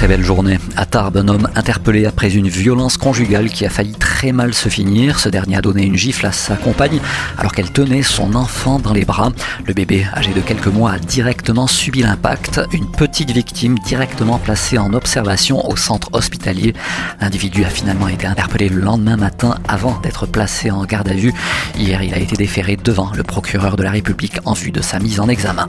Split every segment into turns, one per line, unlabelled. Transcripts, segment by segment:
Très belle journée. À Tarbes, un homme interpellé après une violence conjugale qui a failli très mal se finir. Ce dernier a donné une gifle à sa compagne alors qu'elle tenait son enfant dans les bras. Le bébé, âgé de quelques mois, a directement subi l'impact. Une petite victime directement placée en observation au centre hospitalier. L'individu a finalement été interpellé le lendemain matin avant d'être placé en garde à vue. Hier, il a été déféré devant le procureur de la République en vue de sa mise en examen.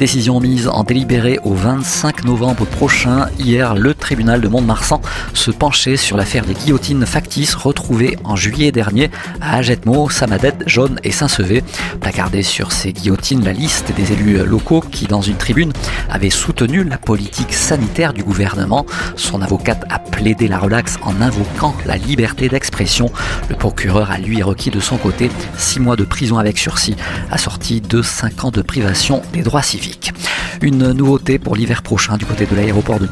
Décision mise en délibéré au 25 novembre prochain. Hier, le tribunal de Mont-de-Marsan se penchait sur l'affaire des guillotines factices retrouvées en juillet dernier à Agetmo, Samadette, Jaune et Saint-Sevé. Placardée sur ces guillotines, la liste des élus locaux qui, dans une tribune, avaient soutenu la politique sanitaire du gouvernement. Son avocate a plaidé la relaxe en invoquant la liberté d'expression. Le procureur a lui requis de son côté six mois de prison avec sursis, assorti de cinq ans de privation des droits civiques. Une nouveauté pour l'hiver prochain du côté de l'aéroport de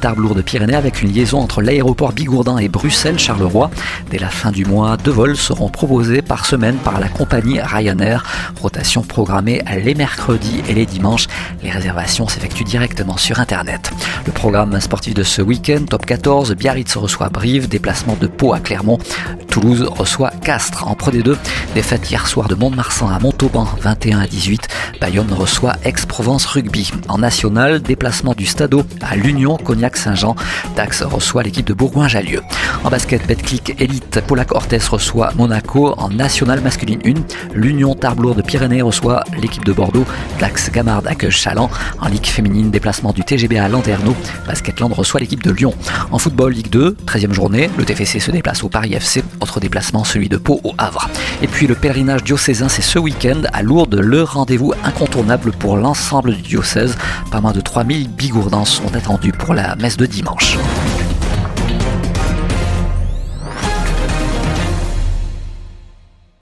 Tarbes-Lourdes-Pyrénées avec une liaison entre l'aéroport Bigourdin et Bruxelles-Charleroi. Dès la fin du mois, deux vols seront proposés par semaine par la compagnie Ryanair. Rotation programmée les mercredis et les dimanches. Les réservations s'effectuent directement sur Internet. Le programme sportif de ce week-end, top 14, Biarritz reçoit Brive, déplacement de Pau à Clermont. Toulouse reçoit Castres. En Pro D2, défaite hier soir de Mont-de-Marsan à Montauban, 21 à 18. Bayonne reçoit Aix-Provence Rugby. En national, déplacement du Stadeau à l'Union Cognac-Saint-Jean. Dax reçoit l'équipe de Bourgoin-Jallieu. En basket, Betclic Elite, Paula Cortés reçoit Monaco. En national masculine 1, l'Union Tarblour de Pyrénées reçoit l'équipe de Bordeaux. Dax Gamard accueille Chaland. En Ligue féminine, déplacement du TGB à Landerneau. Basketland reçoit l'équipe de Lyon. En football, Ligue 2, 13e journée, le TFC se déplace au Paris FC. Autre déplacement, celui de Pau au Havre. Et puis le pèlerinage diocésain, c'est ce week-end à Lourdes, le rendez-vous incontournable pour l'ensemble du diocèse. Pas moins de 3000 bigourdans sont attendus pour la messe de dimanche. 到时